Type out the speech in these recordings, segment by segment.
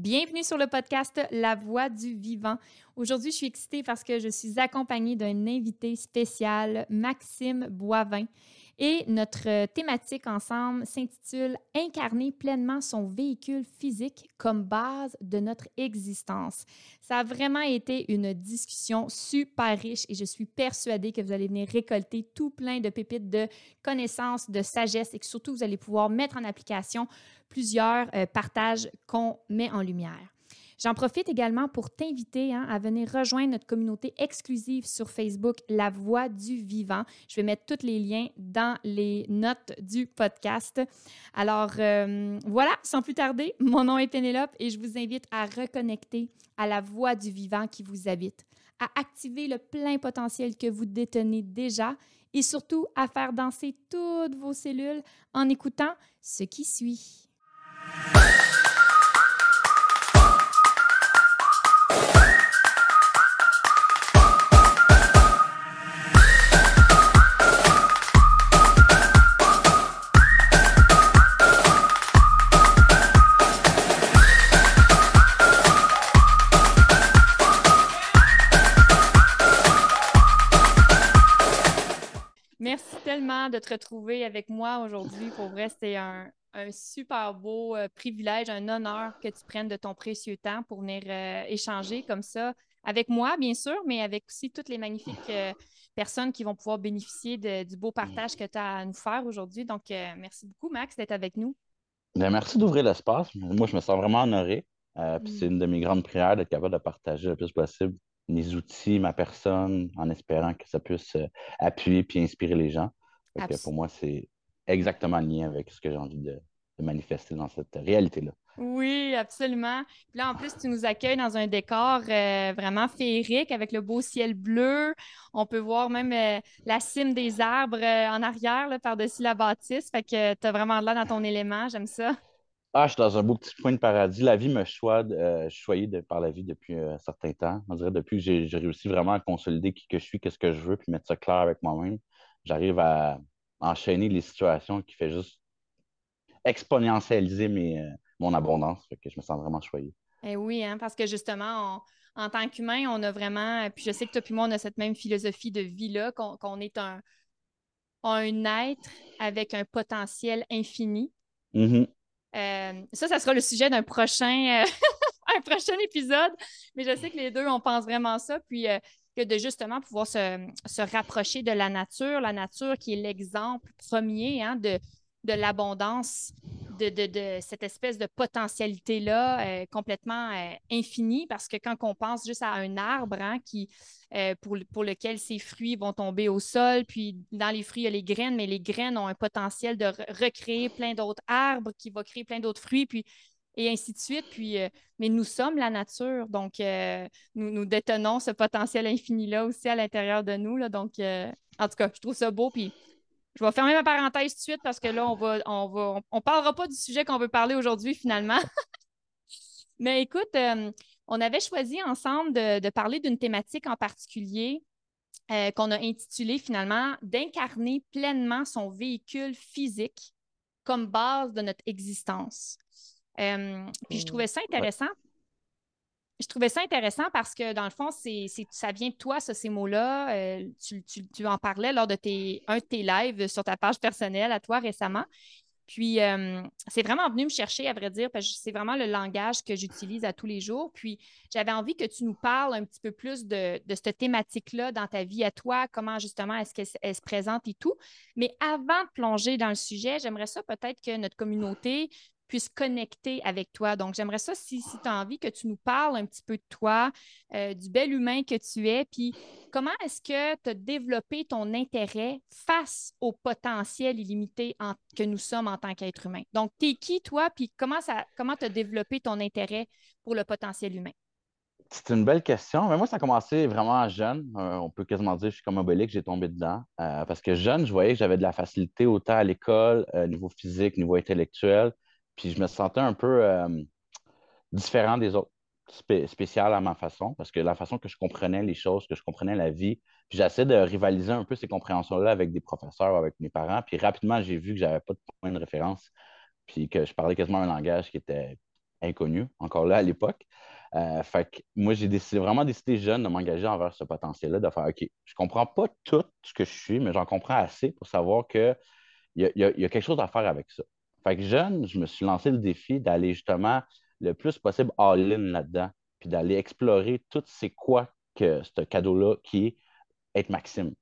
Bienvenue sur le podcast La Voix du Vivant. Aujourd'hui, je suis excitée parce que je suis accompagnée d'un invité spécial, Maxime Boivin. Et notre thématique ensemble s'intitule Incarner pleinement son véhicule physique comme base de notre existence. Ça a vraiment été une discussion super riche et je suis persuadée que vous allez venir récolter tout plein de pépites de connaissances, de sagesse et que surtout vous allez pouvoir mettre en application plusieurs euh, partages qu'on met en lumière. J'en profite également pour t'inviter hein, à venir rejoindre notre communauté exclusive sur Facebook, La Voix du Vivant. Je vais mettre tous les liens dans les notes du podcast. Alors euh, voilà, sans plus tarder, mon nom est Pénélope et je vous invite à reconnecter à la voix du vivant qui vous habite, à activer le plein potentiel que vous détenez déjà et surtout à faire danser toutes vos cellules en écoutant ce qui suit. De te retrouver avec moi aujourd'hui. Pour vrai, c'est un, super beau euh, privilège, un honneur que tu prennes de ton précieux temps pour venir euh, échanger comme ça avec moi, bien sûr, mais avec aussi toutes les magnifiques euh, personnes qui vont pouvoir bénéficier du beau partage que tu as à nous faire aujourd'hui. Donc, merci beaucoup, Max, d'être avec nous. Bien, merci d'ouvrir l'espace. Moi, je me sens vraiment honoré. Mm. C'est une de mes grandes prières d'être capable de partager le plus possible mes outils, ma personne, en espérant que ça puisse appuyer puis inspirer les gens. Pour moi, c'est exactement lien avec ce que j'ai envie de, manifester dans cette réalité-là. Oui, absolument. Puis là, en plus, tu nous accueilles dans un décor euh, vraiment féerique avec le beau ciel bleu. On peut voir même euh, la cime des arbres en arrière par-dessus la bâtisse. Fait que tu as vraiment là dans ton élément. J'aime ça. Ah, je suis dans un beau petit point de paradis. La vie me choisit, euh, je suis choyé par la vie depuis euh, un certain temps. On dirait depuis que j'ai réussi vraiment à consolider qui que je suis, qu'est-ce que je veux, puis mettre ça clair avec moi-même, j'arrive à enchaîner les situations qui fait juste exponentialiser mes, euh, mon abondance. que je me sens vraiment choyé. Eh oui, hein, parce que justement, en tant qu'humain, on a vraiment, puis je sais que toi et moi, on a cette même philosophie de vie-là, qu'on est un, un être avec un potentiel infini. Mm-hmm. Euh, ça, ça sera le sujet d'un prochain, euh, un prochain épisode. Mais je sais que les deux, on pense vraiment ça. Puis euh, que de justement pouvoir se, rapprocher de la nature, la nature qui est l'exemple premier hein, de, l'abondance, de, cette espèce de potentialité-là complètement infinie. Parce que quand on pense juste à un arbre hein, qui, pour, pour, lequel ses fruits vont tomber au sol, puis dans les fruits, il y a les graines, mais les graines ont un potentiel de recréer plein d'autres arbres qui vont créer plein d'autres fruits, puis et ainsi de suite. Puis, mais nous sommes la nature, donc nous, nous détenons ce potentiel infini-là aussi à l'intérieur de nous. Là, donc, en tout cas, je trouve ça beau. Puis je vais fermer ma parenthèse tout de suite parce que là, on va, on va, on, parlera pas du sujet qu'on veut parler aujourd'hui finalement. Mais écoute, euh, on avait choisi ensemble de, parler d'une thématique en particulier euh, qu'on a intitulée finalement d'incarner pleinement son véhicule physique comme base de notre existence. Euh, puis je trouvais ça intéressant je trouvais ça intéressant parce que, dans le fond, c'est, ça vient de toi, ça, ces mots-là. Euh, tu, en parlais lors de tes, un de tes lives sur ta page personnelle à toi récemment. Puis, euh, c'est vraiment venu me chercher, à vrai dire, parce que c'est vraiment le langage que j'utilise à tous les jours. Puis, j'avais envie que tu nous parles un petit peu plus de, de cette thématique-là dans ta vie à toi, comment justement est-ce qu'elle se présente et tout. Mais avant de plonger dans le sujet, j'aimerais ça peut-être que notre communauté puisse connecter avec toi. Donc, j'aimerais ça, si, si tu as envie, que tu nous parles un petit peu de toi, euh, du bel humain que tu es, puis comment est-ce que tu as développé ton intérêt face au potentiel illimité que nous sommes en tant qu'être humain? Donc, tu es qui, toi, puis comment tu comment as développé ton intérêt pour le potentiel humain? C'est une belle question. Mais moi, ça a commencé vraiment jeune. Euh, on peut quasiment dire que je suis comme que j'ai tombé dedans. Euh, parce que jeune, je voyais que j'avais de la facilité autant à l'école, niveau physique, niveau intellectuel. Puis je me sentais un peu euh, différent des autres, spécial à ma façon, parce que la façon que je comprenais les choses, que je comprenais la vie, puis j'essaie de rivaliser un peu ces compréhensions-là avec des professeurs avec mes parents. Puis rapidement, j'ai vu que j'avais pas de point de référence, puis que je parlais quasiment un langage qui était inconnu, encore là à l'époque. Euh, fait que moi, j'ai vraiment décidé jeune de m'engager envers ce potentiel-là, de faire OK, je comprends pas tout ce que je suis, mais j'en comprends assez pour savoir y, a, y a quelque chose à faire avec ça. Fait que jeune, je me suis lancé le défi d'aller justement le plus possible all-in là-dedans, puis d'aller explorer tout c'est quoi que ce cadeau-là qui est être Maxime.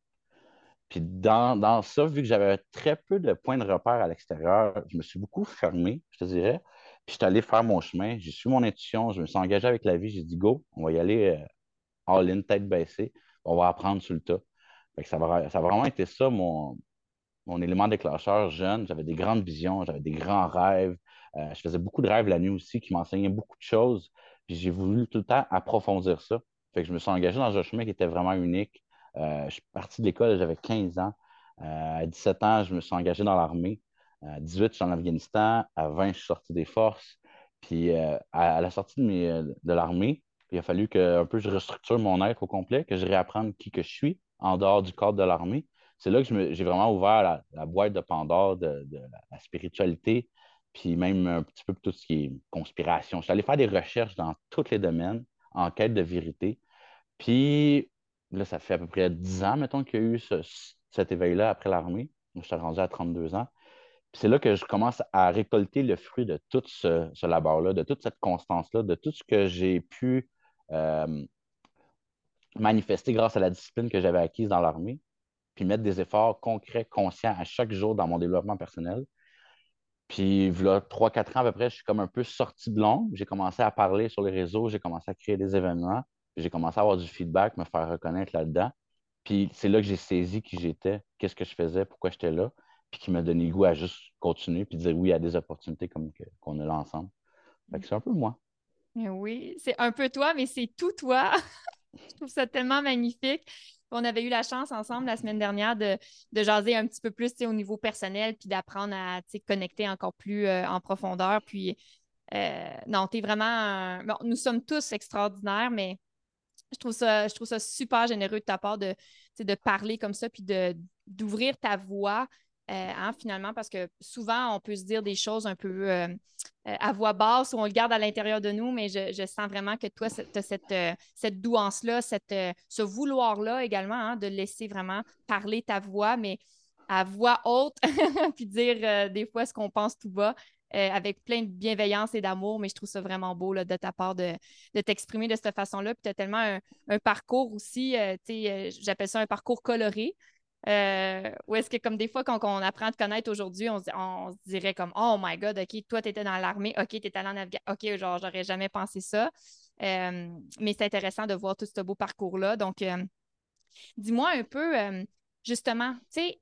Puis dans, dans ça, vu que j'avais très peu de points de repère à l'extérieur, je me suis beaucoup fermé, je te dirais. Puis je suis allé faire mon chemin, j'ai su mon intuition, je me suis engagé avec la vie, j'ai dit go, on va y aller euh, all-in, tête baissée, on va apprendre sur le tas. ça, va, ça a vraiment été ça mon, mon élément déclencheur jeune. J'avais des grandes visions, j'avais des grands rêves. Euh, je faisais beaucoup de rêves la nuit aussi qui m'enseignaient beaucoup de choses. Puis j'ai voulu tout le temps approfondir ça. Fait que je me suis engagé dans un chemin qui était vraiment unique. Euh, je suis parti de l'école, j'avais 15 ans. Euh, à 17 ans, je me suis engagé dans l'armée. À 18, je suis en Afghanistan. À 20, je suis sorti des forces. Puis à, la sortie de, de l'armée, il a fallu que un peu je restructure mon être au complet, que je réapprenne qui que je suis en dehors du cadre de l'armée c'est là que j'ai vraiment ouvert la, boîte de Pandore de, la, spiritualité, puis même un petit peu tout ce qui est conspiration. Je suis allé faire des recherches dans tous les domaines en quête de vérité. Puis là, ça fait à peu près 10 ans, mettons, qu'il y a eu cet éveil-là après l'armée. Je suis rendu à 32 ans. Puis c'est là que je commence à récolter le fruit de tout ce, ce labeur-là, de toute cette constance-là, de tout ce que j'ai pu euh, manifester grâce à la discipline que j'avais acquise dans l'armée puis mettre des efforts concrets, conscients à chaque jour dans mon développement personnel. Puis, là, trois, quatre ans à peu près, je suis comme un peu sorti de l'ombre. J'ai commencé à parler sur les réseaux, j'ai commencé à créer des événements, j'ai commencé à avoir du feedback, me faire reconnaître là-dedans. Puis, c'est là que j'ai saisi qui j'étais, qu'est-ce que je faisais, pourquoi j'étais là, puis qui m'a donné goût à juste continuer, puis dire oui à des opportunités comme qu'on a là ensemble. Fait que c'est un peu moi. Oui, c'est un peu toi, mais c'est tout toi. je trouve ça tellement magnifique. On avait eu la chance ensemble la semaine dernière de, jaser un petit peu plus au niveau personnel, puis d'apprendre à connecter encore plus euh, en profondeur. Puis, euh, non, tu es vraiment. nous sommes tous extraordinaires, mais je trouve ça, je super généreux de ta part de, de parler comme ça, puis d'ouvrir ta voix euh, hein, finalement, parce que souvent, on peut se dire des choses un peu euh, euh, à voix basse ou on le garde à l'intérieur de nous, mais je, sens vraiment que toi, tu as cette, cette douance-là, ce vouloir-là également, hein, de laisser vraiment parler ta voix, mais à voix haute, puis dire des fois ce qu'on pense tout bas. avec plein de bienveillance et d'amour, mais je trouve ça vraiment beau de ta part de, t'exprimer de cette façon-là. Puis tu as tellement un, un parcours aussi, j'appelle ça un parcours coloré. Euh, ou est-ce que, comme des fois, quand on apprend à te connaître aujourd'hui, on, se dirait comme Oh my God, OK, toi, tu étais dans l'armée, OK, tu étais allé en Afghanistan, OK, genre, j'aurais jamais pensé ça. Euh, mais c'est intéressant de voir tout ce beau parcours-là. Donc, euh, dis-moi un peu, justement, tu sais,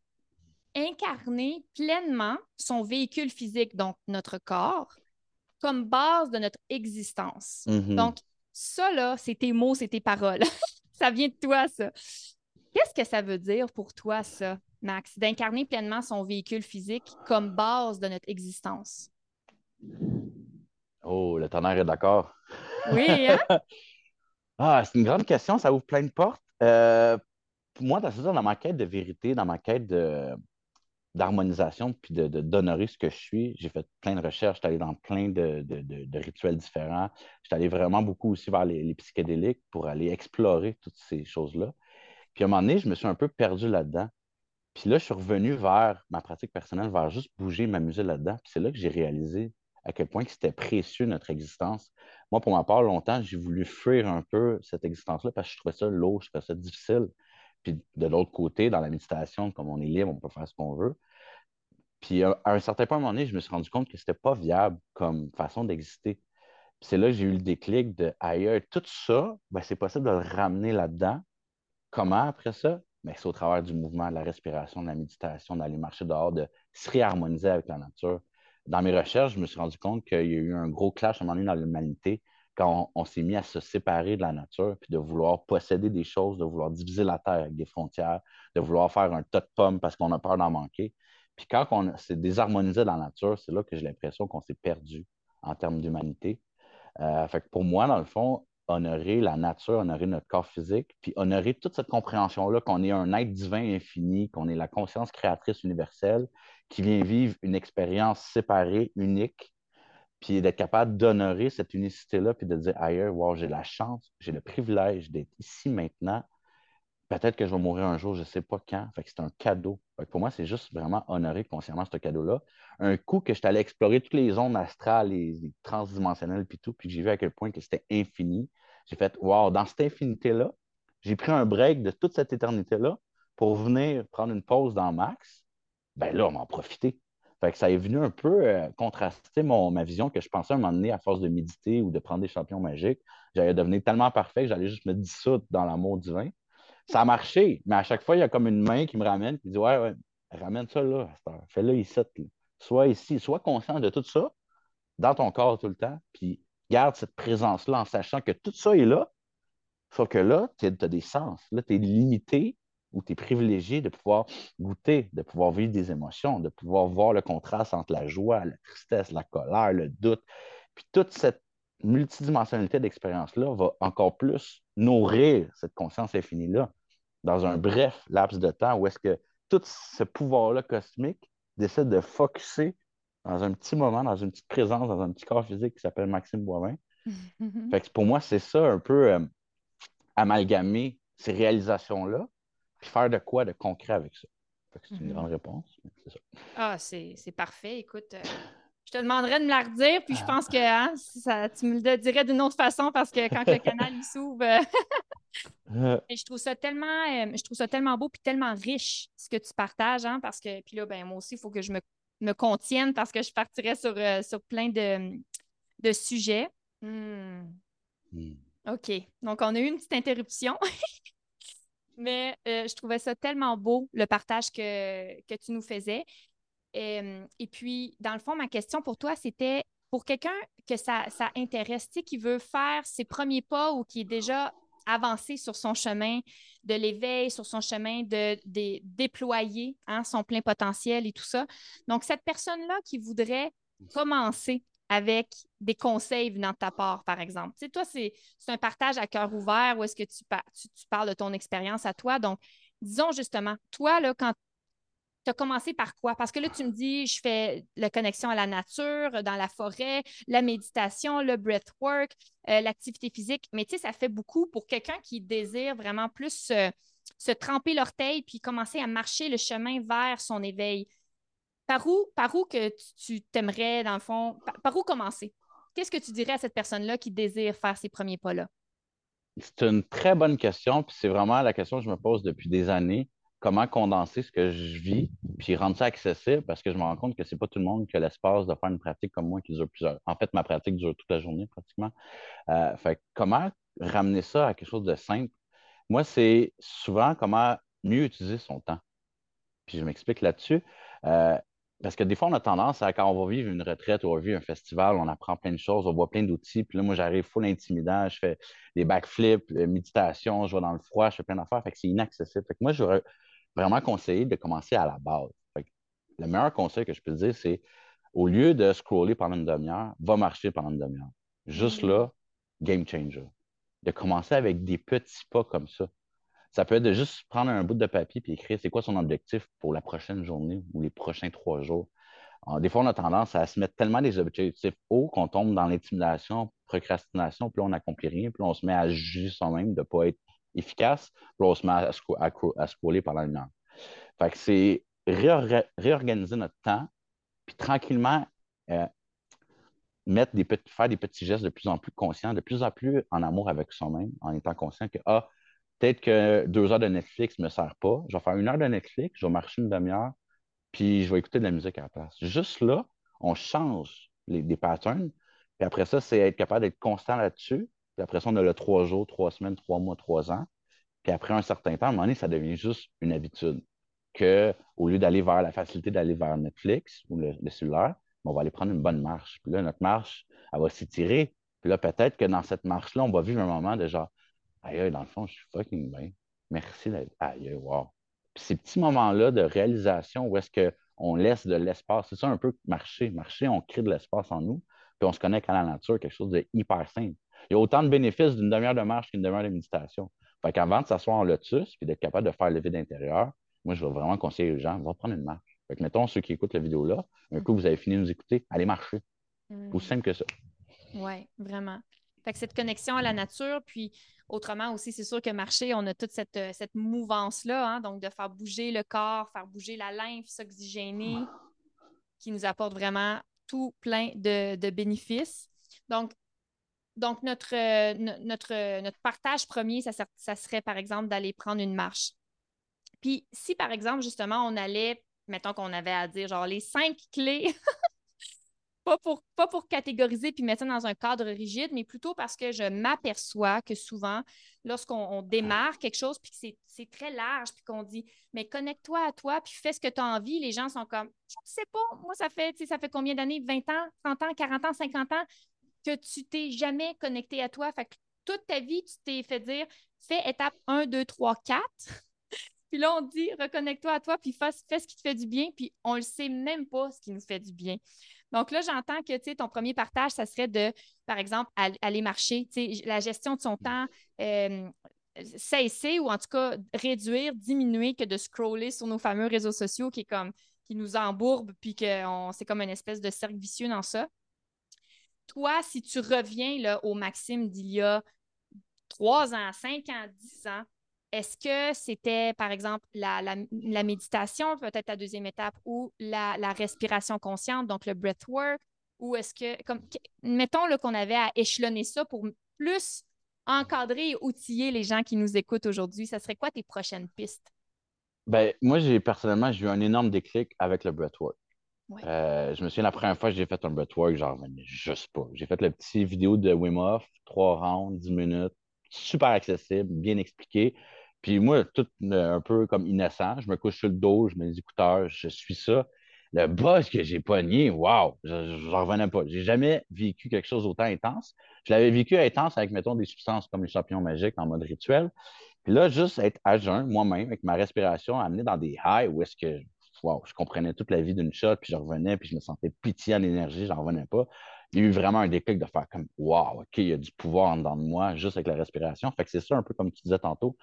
incarner pleinement son véhicule physique, donc notre corps, comme base de notre existence. Mm-hmm. Donc, ça, là, c'est tes mots, c'est tes paroles. ça vient de toi, ça. Qu'est-ce que ça veut dire pour toi, ça, Max, d'incarner pleinement son véhicule physique comme base de notre existence? Oh, le tonnerre est d'accord. Oui, hein? ah, c'est une grande question, ça ouvre plein de portes. Euh, pour moi, dans ma quête de vérité, dans ma quête d'harmonisation, puis d'honorer de, ce que je suis, j'ai fait plein de recherches, j'étais allé dans plein de, rituels différents. J'étais allé vraiment beaucoup aussi vers les psychédéliques pour aller explorer toutes ces choses-là. Puis à un moment donné, je me suis un peu perdu là-dedans. Puis là, je suis revenu vers ma pratique personnelle, vers juste bouger, m'amuser là-dedans. Puis c'est là que j'ai réalisé à quel point c'était précieux notre existence. Moi, pour ma part, longtemps, j'ai voulu fuir un peu cette existence-là parce que je trouvais ça lourd, je trouvais ça difficile. Puis de l'autre côté, dans la méditation, comme on est libre, on peut faire ce qu'on veut. Puis à un certain point, à un moment donné, je me suis rendu compte que ce n'était pas viable comme façon d'exister. c'est là que j'ai eu le déclic de ailleurs. Tout ça, ben, c'est possible de le ramener là-dedans, Comment après ça? Mais c'est au travers du mouvement, de la respiration, de la méditation, d'aller marcher dehors, de se réharmoniser avec la nature. Dans mes recherches, je me suis rendu compte qu'il y a eu un gros clash à un moment dans l'humanité quand on, s'est mis à se séparer de la nature, puis de vouloir posséder des choses, de vouloir diviser la terre avec des frontières, de vouloir faire un tas de pommes parce qu'on a peur d'en manquer. Puis quand on s'est désharmonisé dans la nature, c'est là que j'ai l'impression qu'on s'est perdu en termes d'humanité. Euh, fait pour moi, dans le fond, honorer la nature, honorer notre corps physique, puis honorer toute cette compréhension-là qu'on est un être divin infini, qu'on est la conscience créatrice universelle qui vient vivre une expérience séparée, unique, puis d'être capable d'honorer cette unicité-là, puis de dire ailleurs, wow, j'ai la chance, j'ai le privilège d'être ici maintenant. Peut-être que je vais mourir un jour, je ne sais pas quand. Fait c'est un cadeau. pour moi, c'est juste vraiment honorer consciemment ce cadeau-là. Un coup que je suis allé explorer toutes les zones astrales et transdimensionnelles, puis tout, puis j'ai vu à quel point que c'était infini, j'ai fait Wow, dans cette infinité-là, j'ai pris un break de toute cette éternité-là pour venir prendre une pause dans Max. Ben là, on m'en profiter. Fait que ça est venu un peu euh, contraster mon, ma vision que je pensais à un moment donné, à force de méditer ou de prendre des champions magiques, j'allais devenir tellement parfait que j'allais juste me dissoudre dans l'amour divin. Ça a marché, mais à chaque fois, il y a comme une main qui me ramène qui dit Ouais, ouais, ramène ça là, fais-le ici. Sois ici, sois conscient de tout ça dans ton corps tout le temps, puis garde cette présence-là en sachant que tout ça est là, sauf que là, tu as des sens. Là, tu es limité ou tu es privilégié de pouvoir goûter, de pouvoir vivre des émotions, de pouvoir voir le contraste entre la joie, la tristesse, la colère, le doute. Puis toute cette multidimensionnalité d'expérience-là va encore plus nourrir cette conscience infinie-là dans un bref laps de temps où est-ce que tout ce pouvoir-là cosmique décide de focuser dans un petit moment, dans une petite présence, dans un petit corps physique qui s'appelle Maxime Boivin. fait que pour moi, c'est ça un peu euh, amalgamer ces réalisations-là, puis faire de quoi de concret avec ça. c'est une mm-hmm. grande réponse. C'est ça. Ah, c'est parfait. Écoute, euh, te demanderais de me la redire, puis je ah. pense que hein, ça, tu me le dirais d'une autre façon parce que quand le canal s'ouvre. Euh, je trouve ça tellement, je trouve ça tellement beau puis tellement riche ce que tu partages, hein, parce que puis là, ben moi aussi, il faut que je me me contiennent parce que je partirais sur, euh, sur plein de, de sujets. Hmm. OK. Donc, on a eu une petite interruption. Mais euh, je trouvais ça tellement beau, le partage que, que tu nous faisais. Et puis, dans le fond, ma question pour toi, c'était pour quelqu'un que ça, ça intéresse, qui veut faire ses premiers pas ou qui est déjà avancer sur son chemin de l'éveil, sur son chemin de, déployer hein, son plein potentiel et tout ça. Donc, cette personne-là qui voudrait commencer avec des conseils venant de ta part, par exemple. Tu sais, toi, c'est un partage à cœur ouvert où est-ce que tu, tu, tu, parles de ton expérience à toi. Donc, disons justement, toi, là, quand tu as commencé par quoi? Parce que là, tu me dis, je fais la connexion à la nature, dans la forêt, la méditation, le breathwork, euh, l'activité physique. Mais tu sais, ça fait beaucoup pour quelqu'un qui désire vraiment plus se, tremper l'orteil puis commencer à marcher le chemin vers son éveil. Par où, par où que tu t'aimerais, dans le fond, par, où commencer? Qu'est-ce que tu dirais à cette personne-là qui désire faire ces premiers pas-là? C'est une très bonne question, puis c'est vraiment la question que je me pose depuis des années comment condenser ce que je vis, puis rendre ça accessible, parce que je me rends compte que c'est pas tout le monde qui a l'espace de faire une pratique comme moi qui dure plusieurs. En fait, ma pratique dure toute la journée pratiquement. Euh, fait comment ramener ça à quelque chose de simple? Moi, c'est souvent comment mieux utiliser son temps. Puis je m'explique là-dessus. Euh, parce que des fois, on a tendance à, quand on va vivre une retraite ou on va vivre un festival, on apprend plein de choses, on voit plein d'outils. Puis là, moi, j'arrive full intimidant, je fais des backflips, méditation, je vais dans le froid, je fais plein d'affaires. Fait que c'est inaccessible. Fait que moi, j'aurais vraiment conseillé de commencer à la base. le meilleur conseil que je peux te dire, c'est au lieu de scroller pendant une demi-heure, va marcher pendant une demi-heure. Juste mm. là, game changer. De commencer avec des petits pas comme ça. Ça peut être de juste prendre un bout de papier et écrire c'est quoi son objectif pour la prochaine journée ou les prochains trois jours. des fois, on a tendance à se mettre tellement des objectifs hauts qu'on tombe dans l'intimidation, procrastination, puis là, on n'accomplit rien, puis on se met à juger soi-même de ne pas être efficace, puis on se à, scroller pendant une heure. C'est réorganiser notre temps, puis tranquillement euh, mettre des petits, faire des petits gestes de plus en plus conscients, de plus en plus en amour avec soi-même, en étant conscient que, ah, peut-être que deux heures de Netflix ne me sert pas. Je vais faire une heure de Netflix, je vais marcher une demi-heure, puis je vais écouter de la musique à la place. Juste là, on change les, patterns. Puis après ça, c'est être capable d'être constant là-dessus, puis après ça, on a le trois jours, trois semaines, trois mois, trois ans. Puis après un certain temps, à un moment donné, ça devient juste une habitude. Que au lieu d'aller vers la facilité d'aller vers Netflix ou le, cellulaire, ben, on va aller prendre une bonne marche. Puis là, notre marche, elle va s'étirer. Puis là, peut-être que dans cette marche-là, on va vivre un moment de genre, aïe, dans le fond, je suis fucking bien. Merci d'être. Aïe, wow. Puis ces petits moments-là de réalisation où est-ce qu'on laisse de l'espace, c'est ça un peu marcher. Marcher, on crée de l'espace en nous, puis on se connecte à la nature, quelque chose de hyper simple. Il y a autant de bénéfices d'une demi-heure de marche qu'une demi-heure de méditation. Fait qu'avant de s'asseoir en lotus et d'être capable de faire le vide intérieur, moi, je vais vraiment conseiller aux gens, va prendre une marche. Fait que, mettons, ceux qui écoutent la vidéo-là, un coup, vous avez fini de nous écouter, allez marcher. Hmm. Aussi simple que ça. Oui, vraiment. Fait que cette connexion à la nature, puis autrement aussi, c'est sûr que marcher, on a toute cette, euh, cette mouvance-là, hein, donc de faire bouger le corps, faire bouger la lymphe, s'oxygéner, qui nous apporte vraiment tout plein de, bénéfices. Donc, donc notre, euh, notre, partage premier, ça, ça serait par exemple d'aller prendre une marche. Puis si par exemple, justement, on allait, mettons qu'on avait à dire genre les cinq clés pas pour, pas pour catégoriser puis mettre ça dans un cadre rigide, mais plutôt parce que je m'aperçois que souvent, lorsqu'on démarre quelque chose puis que c'est très large puis qu'on dit mais connecte-toi à toi puis fais ce que tu as envie, les gens sont comme je ne sais pas, moi ça fait ça fait combien d'années, 20 ans, 30 ans, 40 ans, 50 ans? Que tu t'es jamais connecté à toi, fait que toute ta vie tu t'es fait dire fais étape 1 2 3 4 Puis là, on dit reconnecte-toi à toi, puis fais, ce qui te fait du bien, puis on ne sait même pas ce qui nous fait du bien. Donc là, j'entends que ton premier partage, ça serait de, par exemple, aller marcher, la gestion de son temps, euh, cesser ou en tout cas réduire, diminuer que de scroller sur nos fameux réseaux sociaux qui comme qui nous embourbe puis que c'est comme une espèce de cercle vicieux dans ça. Toi, si tu reviens là, au Maxime d'il y a trois ans, cinq ans, dix ans, est-ce que c'était, par exemple, la, méditation, peut-être la deuxième étape, ou la, respiration consciente, donc le breathwork, ou est-ce que, comme, mettons qu'on avait à échelonner ça pour plus encadrer et outiller les gens qui nous écoutent aujourd'hui, ça serait quoi tes prochaines pistes? Ben, moi, j'ai personnellement, j'ai eu un énorme déclic avec le breathwork. Euh, je me souviens la première fois que j'ai fait un breathwork, genre, juste pas. J'ai fait la petite vidéo de Wim Hof, trois rounds, dix minutes, super accessible, bien expliqué. Puis moi, tout euh, un peu comme innocent, je me couche sur le dos, je mets les écouteurs, je suis ça. Le boss que j'ai pogné, waouh, je n'en revenais pas. J'ai jamais vécu quelque chose d'autant intense. Je l'avais vécu intense avec, mettons, des substances comme les champignons magiques en mode rituel. Puis là, juste être à jeun, moi-même, avec ma respiration, amené dans des highs où est-ce que wow, je comprenais toute la vie d'une shot, puis je revenais, puis je me sentais pitié en énergie, j'en revenais pas. Il y a eu vraiment un déclic de faire comme Wow, OK, il y a du pouvoir en dedans de moi juste avec la respiration. Fait que c'est ça un peu comme tu disais tantôt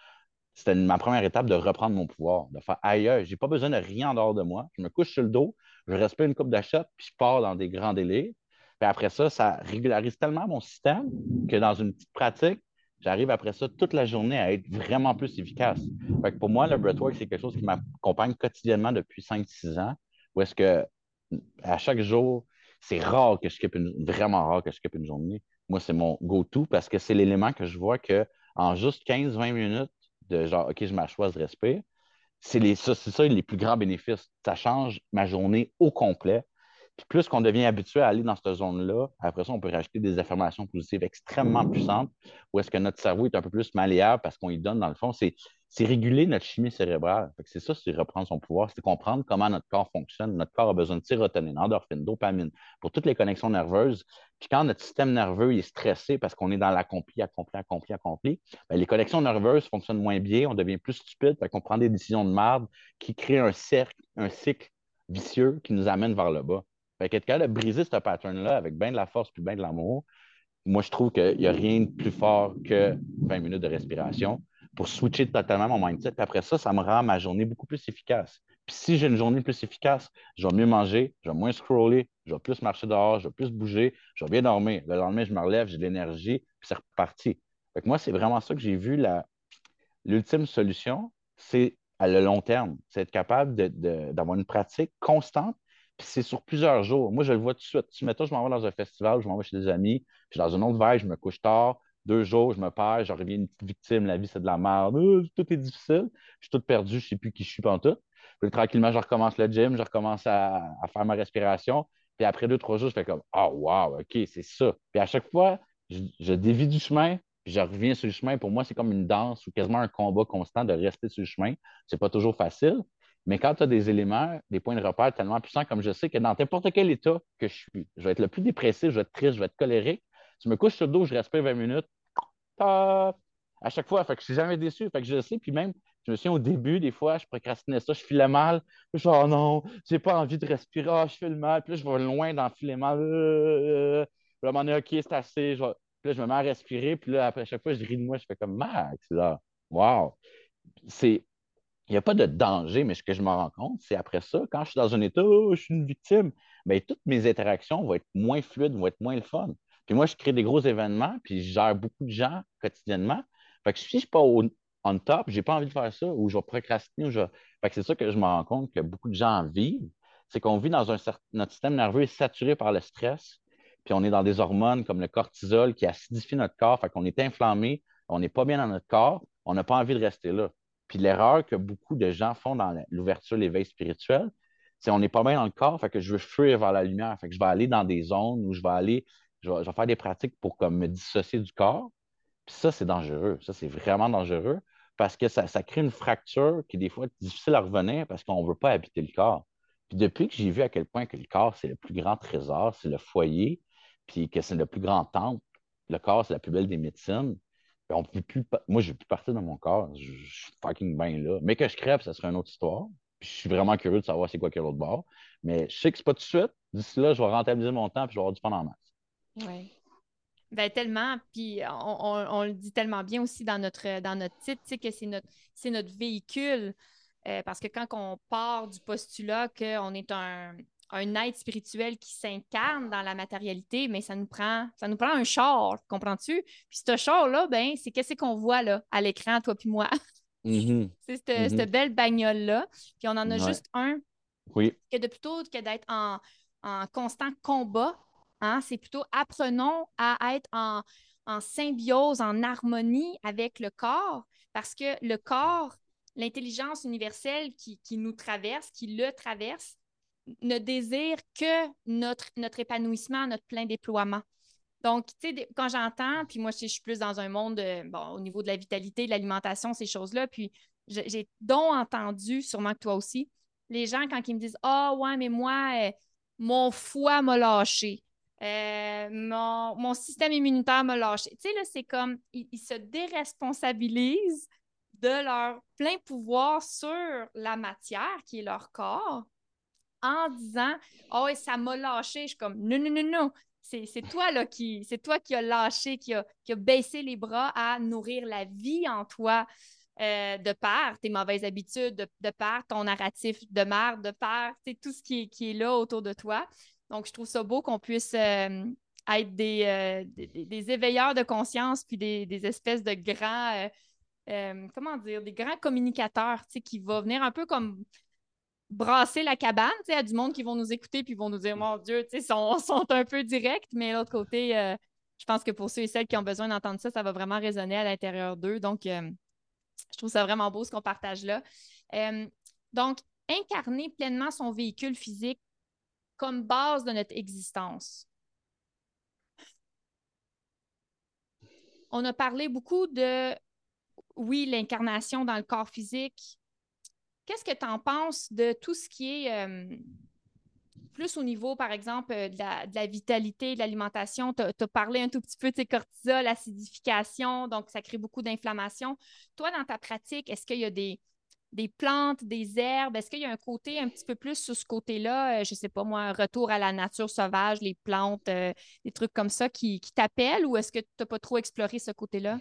c'était ma première étape de reprendre mon pouvoir, de faire ailleurs. Je n'ai pas besoin de rien en dehors de moi. Je me couche sur le dos, je respire une coupe d'achat, puis je pars dans des grands délais. Puis après ça, ça régularise tellement mon système que dans une petite pratique, j'arrive après ça toute la journée à être vraiment plus efficace. Pour moi, le breathwork, c'est quelque chose qui m'accompagne quotidiennement depuis 5-6 ans, où est-ce que à chaque jour, c'est rare que je skippe une, vraiment rare que je skippe une journée. Moi, c'est mon go-to parce que c'est l'élément que je vois que en juste 15-20 minutes, de genre, OK, je m'assois, je respire. C'est ça, ça les plus grands bénéfices. Ça change ma journée au complet. Puis plus qu'on devient habitué à aller dans cette zone-là, après ça, on peut rajouter des affirmations positives extrêmement puissantes, où est-ce que notre cerveau est un peu plus malléable parce qu'on y donne, dans le fond, c'est réguler notre chimie cérébrale. C'est ça, c'est reprendre son pouvoir, c'est comprendre comment notre corps fonctionne. Notre corps a besoin de sérotonine, endorphine, dopamine pour toutes les connexions nerveuses. Puis quand notre système nerveux est stressé parce qu'on est dans l'accompli, accompli, accompli, accompli, bien, les connexions nerveuses fonctionnent moins bien, on devient plus stupide, qu'on prend des décisions de merde qui créent un cercle, un cycle vicieux qui nous amène vers le bas. Fait qu'être capable de briser ce pattern-là avec bien de la force puis bien de l'amour, moi, je trouve qu'il n'y a rien de plus fort que 20 minutes de respiration pour switcher totalement mon mindset. Puis après ça, ça me rend ma journée beaucoup plus efficace. Puis si j'ai une journée plus efficace, je vais mieux manger, je vais moins scroller, je vais plus marcher dehors, je vais plus bouger, je vais bien dormir. Le lendemain, je me relève, j'ai de l'énergie, puis c'est reparti. Fait moi, c'est vraiment ça que j'ai vu. L'ultime solution, c'est à le long terme. C'est être capable d'avoir une pratique constante, puis c'est sur plusieurs jours. Moi, je le vois tout de suite. Si, mettons, je m'en vais dans un festival, je m'en vais chez des amis, puis dans une autre veille, je me couche tard, deux jours, je me perds, je reviens une petite victime, la vie, c'est de la merde, euh, tout est difficile, je suis tout perdu, je ne sais plus qui je suis tout. Puis tranquillement, je recommence le gym, je recommence à, faire ma respiration. Puis après deux, trois jours, je fais comme Ah, oh, wow, OK, c'est ça. Puis à chaque fois, je, dévie du chemin, puis je reviens sur le chemin. Pour moi, c'est comme une danse ou quasiment un combat constant de rester sur le chemin. C'est pas toujours facile. Mais quand tu as des éléments, des points de repère tellement puissants, comme je sais que dans n'importe quel état que je suis, je vais être le plus dépressif, je vais être triste, je vais être colérique, tu me couches sur le dos, je respire 20 minutes. À chaque fois, fait que je suis jamais déçu. Fait que je sais. Puis même, je me souviens au début, des fois, je procrastinais ça, je filais mal. je suis oh non, j'ai pas envie de respirer, oh, je file mal. Puis là, je vais loin dans filer mal. Euh, puis là, à OK, c'est assez. Puis là, je me mets à respirer. Puis là, après chaque fois, je ris de moi. Je fais comme Max, là. Wow. C'est il n'y a pas de danger, mais ce que je me rends compte, c'est après ça, quand je suis dans un état, oh, je suis une victime, bien, toutes mes interactions vont être moins fluides, vont être moins le fun. Puis moi, je crée des gros événements, puis je gère beaucoup de gens quotidiennement. Fait que si je ne suis pas au, on top, je n'ai pas envie de faire ça, ou je vais procrastiner, ou je... Fait que c'est ça que je me rends compte que beaucoup de gens vivent, c'est qu'on vit dans un certain... Notre système nerveux est saturé par le stress, puis on est dans des hormones comme le cortisol qui acidifie notre corps, fait qu'on est inflammé, on n'est pas bien dans notre corps, on n'a pas envie de rester là. Puis l'erreur que beaucoup de gens font dans l'ouverture, l'éveil spirituel, c'est on n'est pas bien dans le corps, fait que je veux fuir vers la lumière, fait que je vais aller dans des zones où je vais aller, je vais, faire des pratiques pour comme, me dissocier du corps. Puis ça, c'est dangereux. Ça, c'est vraiment dangereux parce que ça, crée une fracture qui, des fois, est difficile à revenir parce qu'on ne veut pas habiter le corps. Puis depuis que j'ai vu à quel point que le corps, c'est le plus grand trésor, c'est le foyer, puis que c'est le plus grand temple, le corps, c'est la plus belle des médecines, plus, moi, je ne veux plus partir de mon corps. Je, suis fucking bien là. Mais que je crève, ça serait une autre histoire. je suis vraiment curieux de savoir c'est quoi qu'il y a l'autre bord. Mais je sais que ce n'est pas tout de suite. D'ici là, je vais rentabiliser mon temps et je vais avoir du fun en masse. Oui. Ben, tellement, puis on, le dit tellement bien aussi dans notre, dans titre, que c'est notre, notre véhicule. Euh, parce que quand on part du postulat qu'on est un, un être spirituel qui s'incarne dans la matérialité, mais ça nous prend, ça nous prend un char, comprends-tu? Puis ce char-là, ben, c'est qu'est-ce qu'on voit là, à l'écran, toi puis moi? Mm-hmm. c'est cette, mm-hmm. belle bagnole-là. Puis on en a juste un. Oui. Que de plutôt que d'être en, constant combat, hein, c'est plutôt apprenons à être en, symbiose, en harmonie avec le corps, parce que le corps, l'intelligence universelle qui, qui nous traverse, qui le traverse, ne désire que notre, épanouissement, notre plein déploiement. Donc, tu sais, quand j'entends, puis moi, je suis plus dans un monde, au niveau de la vitalité, de l'alimentation, ces choses-là, puis j'ai donc entendu, sûrement que toi aussi, les gens, quand ils me disent Ah, ouais, mais moi, euh, mon foie m'a lâché, euh, mon, système immunitaire m'a lâché. Tu sais, là, c'est comme, ils, se déresponsabilisent de leur plein pouvoir sur la matière qui est leur corps en disant Oh, ça m'a lâché. Je suis comme Non, non, non, non. C'est toi là qui c'est toi qui as lâché, qui a, qui a baissé les bras à nourrir la vie en toi. Euh, de par tes mauvaises habitudes, de, de par ton narratif de merde, de par tout ce qui est, qui est là autour de toi. Donc, je trouve ça beau qu'on puisse euh, être des, euh, des, des, éveilleurs de conscience, puis des, des espèces de grands, comment dire, des grands communicateurs, qui vont venir un peu comme brasser la cabane, il y a du monde qui vont nous écouter puis vont nous dire Mon Dieu, ils sont, sont un peu directs, mais l'autre côté, euh, je pense que pour ceux et celles qui ont besoin d'entendre ça, ça va vraiment résonner à l'intérieur d'eux. Donc, euh, je trouve ça vraiment beau ce qu'on partage là. Euh, donc, incarner pleinement son véhicule physique comme base de notre existence. On a parlé beaucoup de, oui, l'incarnation dans le corps physique, Qu'est-ce que tu en penses de tout ce qui est euh, plus au niveau, par exemple, euh, de la, vitalité, de l'alimentation? Tu as, parlé un tout petit peu de cortisol, acidification, donc ça crée beaucoup d'inflammation. Toi, dans ta pratique, est-ce qu'il y a des, plantes, des herbes? Est-ce qu'il y a un côté un petit peu plus sur ce côté-là, euh, je ne sais pas moi, un retour à la nature sauvage, les plantes, des trucs comme ça qui, qui t'appellent ou est-ce que tu n'as pas trop exploré ce côté-là?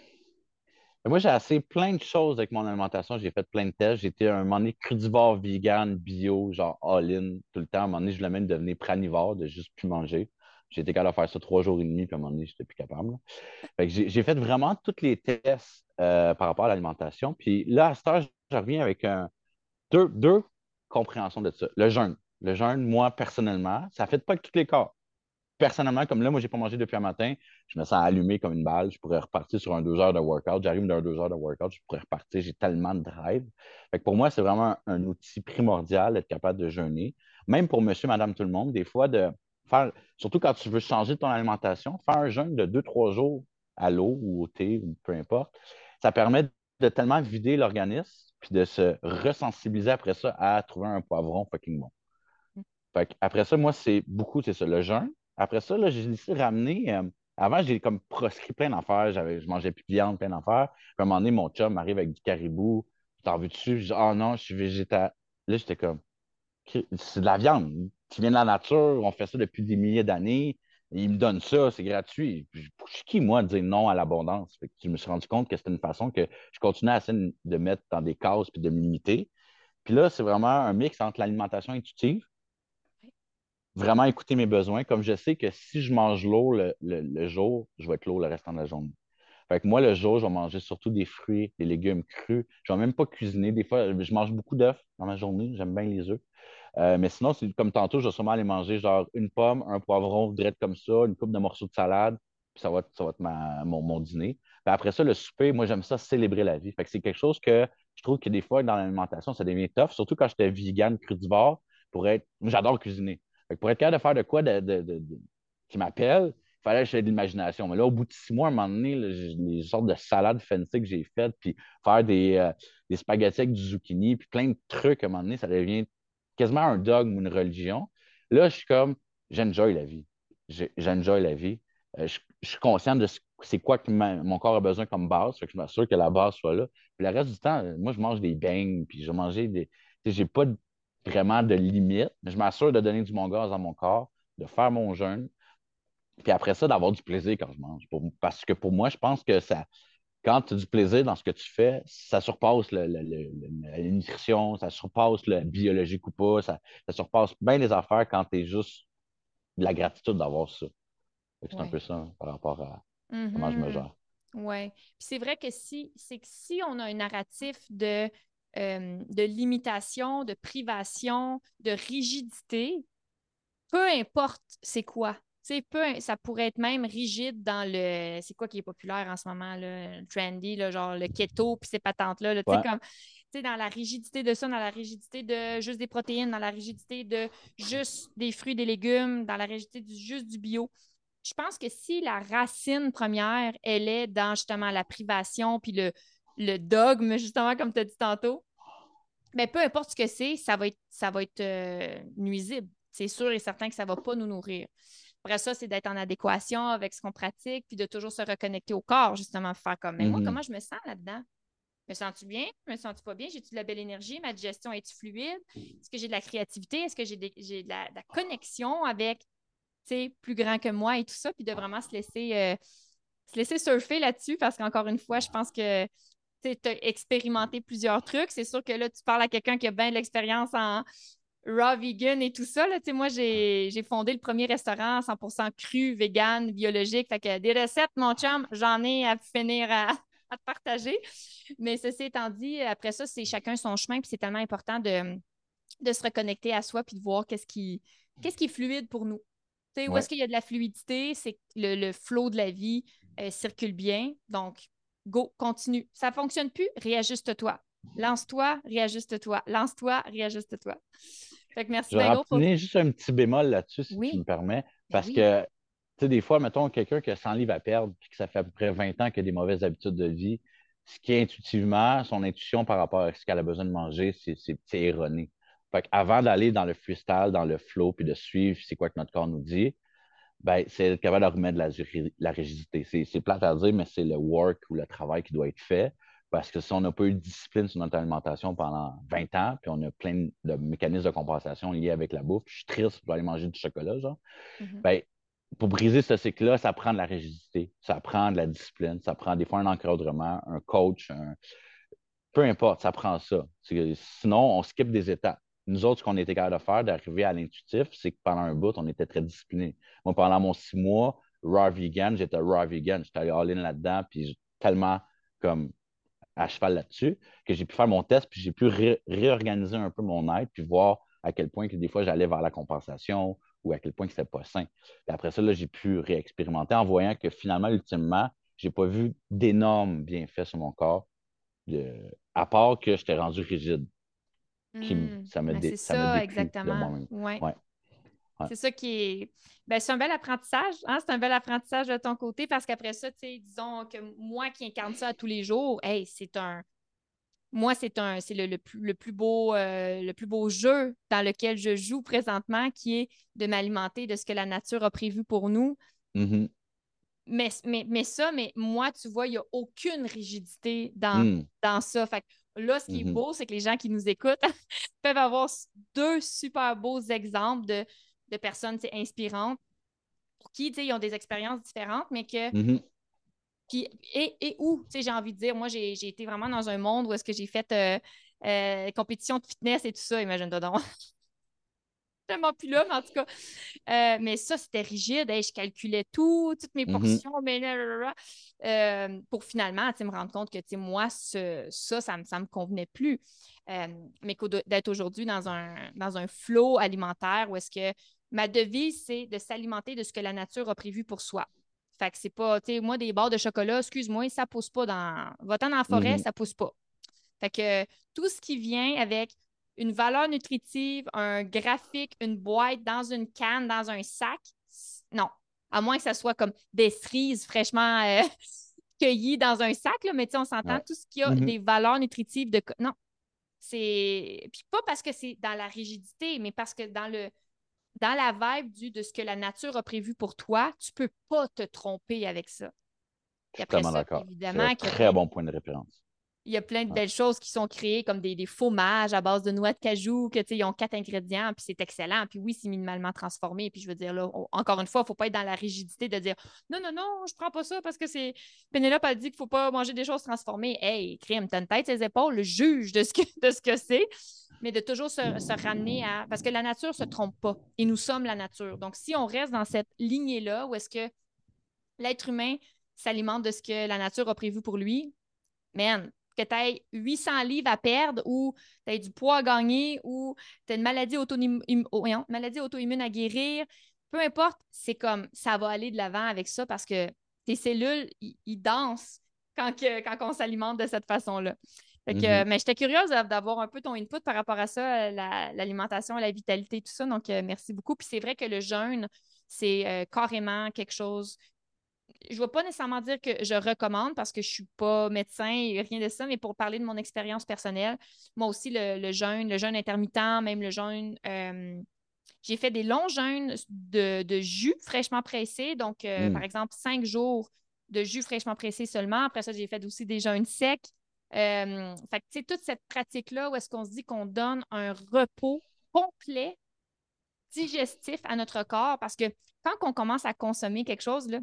Moi, j'ai assez plein de choses avec mon alimentation. J'ai fait plein de tests. J'étais un moment donné crudivore, vegan, bio, genre all-in tout le temps. À un moment donné, je voulais même devenir pranivore, de juste plus manger. J'ai été capable de faire ça trois jours et demi, puis à un moment donné, j'étais plus capable. j'ai fait vraiment tous les tests euh, par rapport à l'alimentation. Puis là, à cette heure, je reviens avec deux, deux compréhensions de ça. Le jeûne. Le jeûne, moi, personnellement, ça ne fait pas que tous les corps personnellement, comme là, moi, j'ai pas mangé depuis un matin, je me sens allumé comme une balle. Je pourrais repartir sur un deux heures de workout. J'arrive dans deux heures de workout, je pourrais repartir. J'ai tellement de drive. pour moi, c'est vraiment un, outil primordial d'être capable de jeûner. Même pour monsieur, madame, tout le monde, des fois, de faire, surtout quand tu veux changer ton alimentation, faire un jeûne de deux, trois jours à l'eau ou au thé ou peu importe, ça permet de tellement vider l'organisme puis de se resensibiliser après ça à trouver un poivron fucking bon. Mm. après ça, moi, c'est beaucoup, c'est ça, le jeûne, après ça, j'ai décidé de ramener. Euh, avant, j'ai comme proscrit plein d'affaires. Je mangeais plus de viande, plein d'affaires. À un moment donné, mon chum m'arrive avec du caribou. T'en veux-tu? Je dis, oh non, je suis végétarien. Là, j'étais comme, c'est de la viande qui vient de la nature. On fait ça depuis des milliers d'années. Il me donne ça, c'est gratuit. Je, suis qui, moi, de dire non à l'abondance? Je me suis rendu compte que c'était une façon que je continuais à essayer de mettre dans des cases puis de me limiter. Puis là, c'est vraiment un mix entre l'alimentation intuitive, vraiment écouter mes besoins, comme je sais que si je mange l'eau le, jour, je vais être lourd le restant de la journée. Fait que moi, le jour, je vais manger surtout des fruits, des légumes crus. Je ne vais même pas cuisiner. Des fois, je mange beaucoup d'œufs dans ma journée. J'aime bien les œufs. Euh, mais sinon, comme tantôt, je vais sûrement aller manger genre une pomme, un poivron direct comme ça, une coupe de morceaux de salade, puis ça va être, ça va être mon, dîner. Puis après ça, le souper, moi, j'aime ça célébrer la vie. Fait que c'est quelque chose que je trouve que des fois, dans l'alimentation, ça devient tough, surtout quand j'étais vegan, crudivore, pour être. J'adore cuisiner. Pour être capable de faire de quoi de, qui m'appelle, il fallait que de l'imagination. Mais là, au bout de six mois, à un moment donné, les sortes de salades fancy que j'ai faites, puis faire des, euh, des spaghettis avec du zucchini, puis plein de trucs, à un moment donné, ça devient quasiment un dogme ou une religion. Là, je suis comme, j'enjoy la vie. J'enjoy la vie. Euh, je, suis conscient de c'est quoi que mon corps a besoin comme base. Fait que je m'assure que la base soit là. Puis le reste du temps, euh, moi, je mange des beignes, puis je manger des. J'ai pas vraiment de limite, mais je m'assure de donner du bon gaz à mon corps, de faire mon jeûne, puis après ça, d'avoir du plaisir quand je mange. parce que pour moi, je pense que ça, quand tu as du plaisir dans ce que tu fais, ça surpasse la nutrition, ça surpasse le biologique ou pas, ça, surpasse bien les affaires quand tu es juste de la gratitude d'avoir ça. C'est un peu ça par rapport à comment je me mm-hmm. gère. Oui. Puis c'est vrai que si c'est que si on a un narratif de, euh, de limitation, de privation, de rigidité, peu importe c'est quoi, peu, ça pourrait être même rigide dans le. C'est quoi qui est populaire en ce moment, là, trendy, là, genre le keto, puis ces patentes-là. Là, comme dans la rigidité de ça, dans la rigidité de juste des protéines, dans la rigidité de juste des fruits, des légumes, dans la rigidité du juste du bio. Je pense que si la racine première, elle est dans justement la privation puis le, le dogme, justement, comme tu as dit tantôt, mais peu importe ce que c'est, ça va être, ça va être euh, nuisible. C'est sûr et certain que ça ne va pas nous nourrir. Après ça, c'est d'être en adéquation avec ce qu'on pratique, puis de toujours se reconnecter au corps, justement, faire comme, mais moi, mm-hmm. comment je me sens là-dedans? Me sens-tu bien? Me sens-tu pas bien? J'ai-tu de la belle énergie? Ma digestion est-tu fluide? Est-ce que j'ai de la créativité? Est-ce que j'ai de, la, connexion avec, plus grand que moi et tout ça? Puis de vraiment se laisser, euh, se laisser surfer là-dessus? Parce qu'encore une fois, je pense que tu as expérimenté plusieurs trucs. C'est sûr que là, tu parles à quelqu'un qui a bien de l'expérience en, raw vegan et tout ça. Là. Moi, j'ai fondé le premier restaurant 100% cru, vegan, biologique. Fait que des recettes, mon chum, j'en ai à finir à, te partager. Mais ceci étant dit, après ça, c'est chacun son chemin. Puis c'est tellement important de, de se reconnecter à soi puis de voir qu'est-ce qui, qu'est-ce qui est fluide pour nous. Où est-ce qu'il y a de la fluidité? C'est que le, le flot de la vie euh, circule bien. Donc, go, continue. Ça ne fonctionne plus, réajuste-toi. Lance-toi, réajuste-toi. Lance-toi, réajuste-toi. Fait que merci Je vais juste un petit bémol là-dessus, si tu me permets. Ben parce que, tu sais, des fois, mettons quelqu'un qui a 100 livres à perdre puis que ça fait à peu près 20 ans qu'il a des mauvaises habitudes de vie, ce qui est intuitivement, son intuition par rapport à ce qu'elle a besoin de manger, c'est erroné. Fait avant d'aller dans le freestyle, dans le flow, puis de suivre c'est quoi que notre corps nous dit, ben, c'est être capable de remettre la, la rigidité. C'est plate à dire, mais c'est le work ou le travail qui doit être fait. Parce que si on n'a pas eu de discipline sur notre alimentation pendant 20 ans, puis on a plein de mécanismes de compensation liés avec la bouffe, je suis triste, je vais aller manger du chocolat, genre. Mm-hmm. Ben, pour briser ce cycle-là, ça prend de la rigidité, ça prend de la discipline, ça prend des fois un encadrement, un coach, peu importe, ça prend ça. Sinon, on skip des étapes. Nous autres, ce qu'on était capable de faire, d'arriver à l'intuitif, c'est que pendant un bout, on était très discipliné. Moi, pendant mon six mois, raw vegan, j'étais raw vegan. J'étais allé all-in là-dedans, puis tellement comme à cheval là-dessus, que j'ai pu faire mon test, puis j'ai pu réorganiser un peu mon aide, puis voir à quel point que des fois j'allais vers la compensation ou à quel point que c'était pas sain. Puis après ça, j'ai pu réexpérimenter en voyant que finalement, ultimement, j'ai pas vu d'énormes bienfaits sur mon corps, à part que j'étais rendu rigide. Hmm. ça me ben, C'est ça, exactement. Ouais. C'est ça qui est. Ben, c'est un bel apprentissage. Hein? C'est un bel apprentissage de ton côté parce qu'après ça, disons que moi qui incarne ça tous les jours, hey, c'est un. Moi, c'est un c'est le, plus, le, plus beau, euh, le plus beau jeu dans lequel je joue présentement, qui est de m'alimenter de ce que la nature a prévu pour nous. Mm-hmm. mais, mais, mais, ça, mais moi, tu vois, il n'y a aucune rigidité dans, mm. dans ça. Fait là, ce qui est mm-hmm. beau, c'est que les gens qui nous écoutent peuvent avoir deux super beaux exemples de de personnes inspirantes pour qui ils ont des expériences différentes, mais que. Mm-hmm. et, et où, j'ai envie de dire, moi, j'ai été vraiment dans un monde où est-ce que j'ai fait. Euh, euh, compétition de fitness et tout ça, imagine-toi donc. tellement plus là, mais en tout cas. Euh, mais ça, c'était rigide. je calculais tout, toutes mes Mhm. portions, mais là, là, là, là. Euh, pour finalement me rendre compte que moi, ce- ça, ça ne me convenait plus. Euh, mais qu'au- d'être aujourd'hui dans un, dans un flot alimentaire où est-ce que ma devise, c'est de s'alimenter de ce que la nature a prévu pour soi. Fait que c'est pas, tu sais, moi, des barres de chocolat, excuse-moi, ça pousse pas dans. Va-t'en dans la forêt, Mhm. ça pousse pas. Fait que tout ce qui vient avec une valeur nutritive, un graphique, une boîte dans une canne, dans un sac, non. À moins que ça soit comme des cerises fraîchement euh, cueillies dans un sac, là, mais tu sais, on s'entend, Ouais. tout ce qui a Mhm. des valeurs nutritives de. Non. C'est. Puis pas parce que c'est dans la rigidité, mais parce que dans le. Dans la vibe du, de ce que la nature a prévu pour toi, tu peux pas te tromper avec ça. Je suis ça, d'accord. C'est un très bon point de référence. Il y a plein de belles choses qui sont créées, comme des, des fromages à base de noix de cajou, que, tu sais, ils ont quatre ingrédients, puis c'est excellent. Puis oui, c'est minimalement transformé. Puis je veux dire, là, on- encore une fois, il ne faut pas être dans la rigidité de dire non, non, non, je prends pas ça parce que c'est. Pénélope a dit qu'il ne faut pas manger des choses transformées. Hey, crime, t'as une tête, ses épaules, le juge de ce que, de ce que c'est. Mais de toujours se, se ramener à. Parce que la nature ne se trompe pas. Et nous sommes la nature. Donc, si on reste dans cette lignée-là, où est-ce que l'être humain s'alimente de ce que la nature a prévu pour lui, man, que tu aies 800 livres à perdre ou tu aies du poids à gagner ou tu as une maladie auto-immune maladie auto-immune à guérir, peu importe, c'est comme ça va aller de l'avant avec ça parce que tes cellules, ils dansent quand, que- quand on s'alimente de cette façon-là. Mhm. euh, mais j'étais curieuse d'av- d'avoir un peu ton input par rapport à ça, euh, la- l'alimentation, la vitalité, tout ça. Donc, euh, merci beaucoup. Puis c'est vrai que le jeûne, c'est euh, carrément quelque chose je ne vais pas nécessairement dire que je recommande parce que je ne suis pas médecin et rien de ça, mais pour parler de mon expérience personnelle, moi aussi, le, le jeûne, le jeûne intermittent, même le jeûne, euh, j'ai fait des longs jeûnes de, de jus fraîchement pressé. Donc, euh, Mm. par exemple, cinq jours de jus fraîchement pressé seulement. Après ça, j'ai fait aussi des jeûnes secs. Euh, fait que, tu sais, toute cette pratique-là où est-ce qu'on se dit qu'on donne un repos complet, digestif à notre corps, parce que quand on commence à consommer quelque chose, là,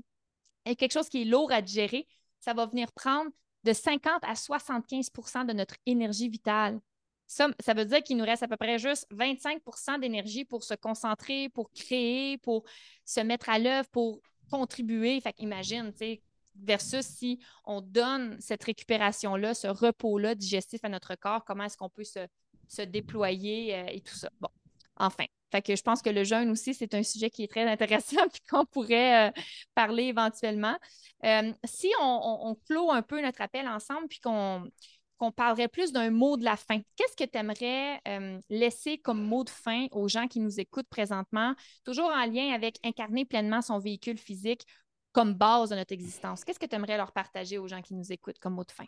et quelque chose qui est lourd à digérer, ça va venir prendre de 50 à 75% de notre énergie vitale. Ça, ça veut dire qu'il nous reste à peu près juste 25% d'énergie pour se concentrer, pour créer, pour se mettre à l'œuvre, pour contribuer. Fait qu'imagine, tu sais, versus si on donne cette récupération-là, ce repos-là digestif à notre corps, comment est-ce qu'on peut se, se déployer euh, et tout ça. Bon, enfin. Fait que je pense que le jeûne aussi, c'est un sujet qui est très intéressant puis qu'on pourrait euh, parler éventuellement. Euh, si on, clôt un peu notre appel ensemble puis qu'on qu'on parlerait plus d'un mot de la fin, qu'est-ce que tu aimerais euh, laisser comme mot de fin aux gens qui nous écoutent présentement, toujours en lien avec incarner pleinement son véhicule physique comme base de notre existence? Qu'est-ce que tu aimerais leur partager aux gens qui nous écoutent comme mot de fin?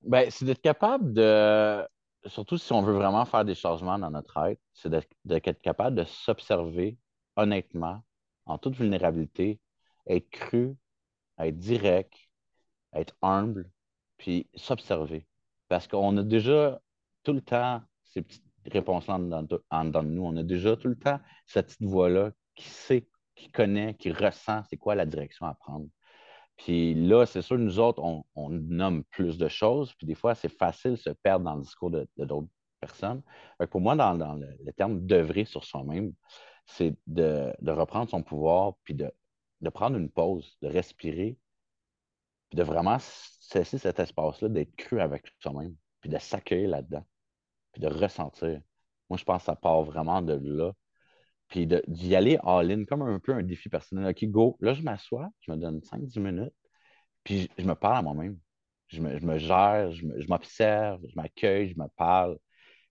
Ben, c'est d'être capable de, surtout si on veut vraiment faire des changements dans notre être, c'est d'être capable de s'observer honnêtement, en toute vulnérabilité, être cru, être direct, être humble, puis s'observer. Parce qu'on a déjà tout le temps ces petites réponses-là en dedans de nous. On a déjà tout le temps cette petite voix-là qui sait, qui connaît, qui ressent c'est quoi la direction à prendre. Puis là, c'est sûr, nous autres, on, nomme plus de choses, puis des fois, c'est facile de se perdre dans le discours de d'autres personnes. pour moi, dans, dans le, le, terme d'œuvrer sur soi-même, c'est de, de, reprendre son pouvoir, puis de, de, prendre une pause, de respirer, puis de vraiment cesser cet espace-là, d'être cru avec soi-même, puis de s'accueillir là-dedans, puis de ressentir. Moi, je pense que ça part vraiment de là. Puis d'y aller all-in, comme un peu un défi personnel. OK, go, là, je m'assois, je me donne 5-10 minutes, puis je, me parle à moi-même. Je me, je me, gère, je m'observe, je m'accueille, je me parle.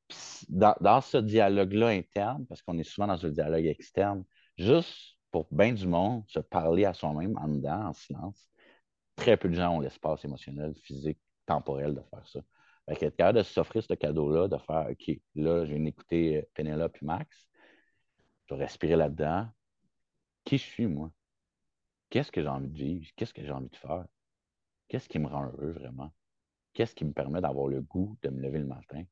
Puis dans, dans ce dialogue-là interne, parce qu'on est souvent dans un dialogue externe, juste pour bien du monde, se parler à soi-même en dedans, en silence, très peu de gens ont l'espace émotionnel, physique, temporel de faire ça. Fait qu'être capable de s'offrir ce cadeau-là, de faire OK, là, je viens d'écouter Penelope et Max, respirer là-dedans. Qui je suis, moi? Qu'est-ce que j'ai envie de vivre? Qu'est-ce que j'ai envie de faire? Qu'est-ce qui me rend heureux vraiment? Qu'est-ce qui me permet d'avoir le goût de me lever le matin?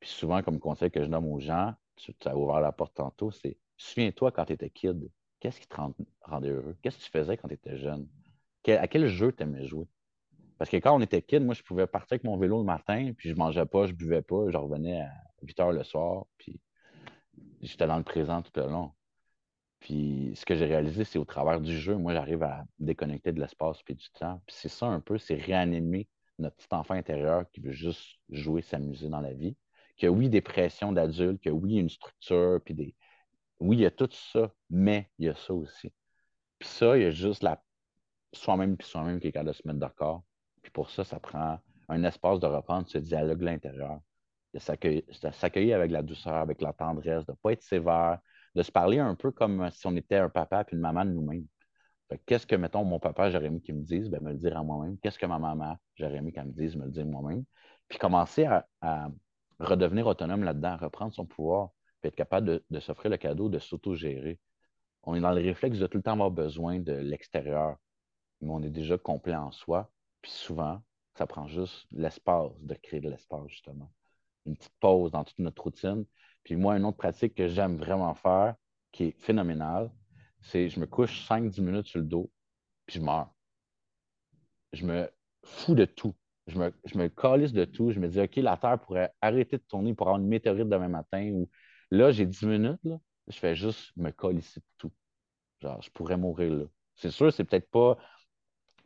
Puis souvent, comme conseil que je donne aux gens, tu as ouvert la porte tantôt, c'est souviens-toi quand tu étais kid, qu'est-ce qui te rendait heureux? Qu'est-ce que tu faisais quand tu étais jeune? à quel jeu tu aimais jouer? Parce que quand on était kid, moi, je pouvais partir avec mon vélo le matin, puis je mangeais pas, je buvais pas, je revenais à 8 heures le soir, puis j'étais dans le présent tout le long. Puis ce que j'ai réalisé, c'est au travers du jeu, moi, j'arrive à déconnecter de l'espace puis du temps. Puis c'est ça un peu, c'est réanimer notre petit enfant intérieur qui veut juste jouer, s'amuser dans la vie. Que oui, des pressions d'adultes, que oui, une structure, puis des. Oui, il y a tout ça, mais il y a ça aussi. Puis ça, il y a juste la soi-même puis soi-même qui est capable de se mettre d'accord. Puis pour ça, ça prend un espace de reprendre ce dialogue à l'intérieur, de s'accueillir avec la douceur, avec la tendresse, de ne pas être sévère, de se parler un peu comme si on était un papa et une maman de nous-mêmes. Qu'est-ce que, mettons, mon papa, j'aurais aimé qu'il me dise, ben, me le dire à moi-même. Qu'est-ce que ma maman, j'aurais aimé qu'elle me dise, me le dire moi-même. Puis commencer à, redevenir autonome là-dedans, reprendre son pouvoir, puis être capable de, de s'offrir le cadeau de s'auto-gérer. On est dans le réflexe de tout le temps avoir besoin de l'extérieur, mais on est déjà complet en soi. Puis souvent, ça prend juste l'espace, de créer de l'espace, justement. Une petite pause dans toute notre routine. Puis moi, une autre pratique que j'aime vraiment faire, qui est phénoménale, c'est je me couche 5-10 minutes sur le dos, puis je meurs. Je me fous de tout. Je me, je me de tout. Je me dis, OK, la Terre pourrait arrêter de tourner pour avoir une météorite demain matin. Ou là, j'ai 10 minutes, là, je fais juste me calisser de tout. Genre, je pourrais mourir là. C'est sûr, c'est peut-être pas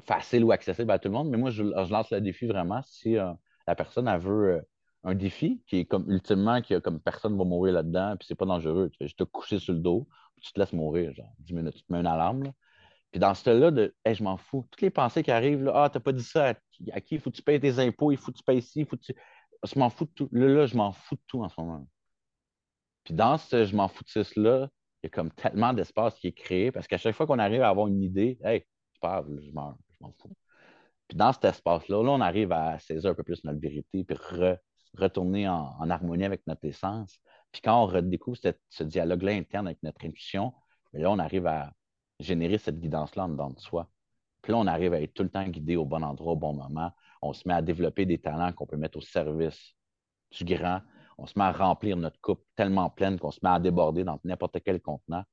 facile ou accessible à tout le monde, mais moi, je, lance le défi vraiment. Si euh, la personne, elle veut euh, un défi qui est comme ultimement, qui a comme personne va mourir là-dedans, puis c'est pas dangereux. Tu fais juste te coucher sur le dos, puis tu te laisses mourir, genre 10 minutes. Tu te mets une alarme. Puis dans ce là de hey, je m'en fous, toutes les pensées qui arrivent, là, ah, t'as pas dit ça à, qui? Il faut que tu payes tes impôts, il faut que tu payes ici, il faut que tu. Je m'en fous de tout. Là, là je m'en fous de tout en ce moment. Puis dans ce je m'en fous de là, il y a comme tellement d'espace qui est créé parce qu'à chaque fois qu'on arrive à avoir une idée, hey, c'est pas je meurs, je m'en fous. Puis dans cet espace-là, là, on arrive à saisir un peu plus notre vérité, puis retourner en, harmonie avec notre essence. Puis quand on redécouvre ce dialogue-là interne avec notre intuition, ben là, on arrive à générer cette guidance-là en dedans de soi. Puis là, on arrive à être tout le temps guidé au bon endroit, au bon moment. On se met à développer des talents qu'on peut mettre au service du grand. On se met à remplir notre coupe tellement pleine qu'on se met à déborder dans n'importe quel contenant.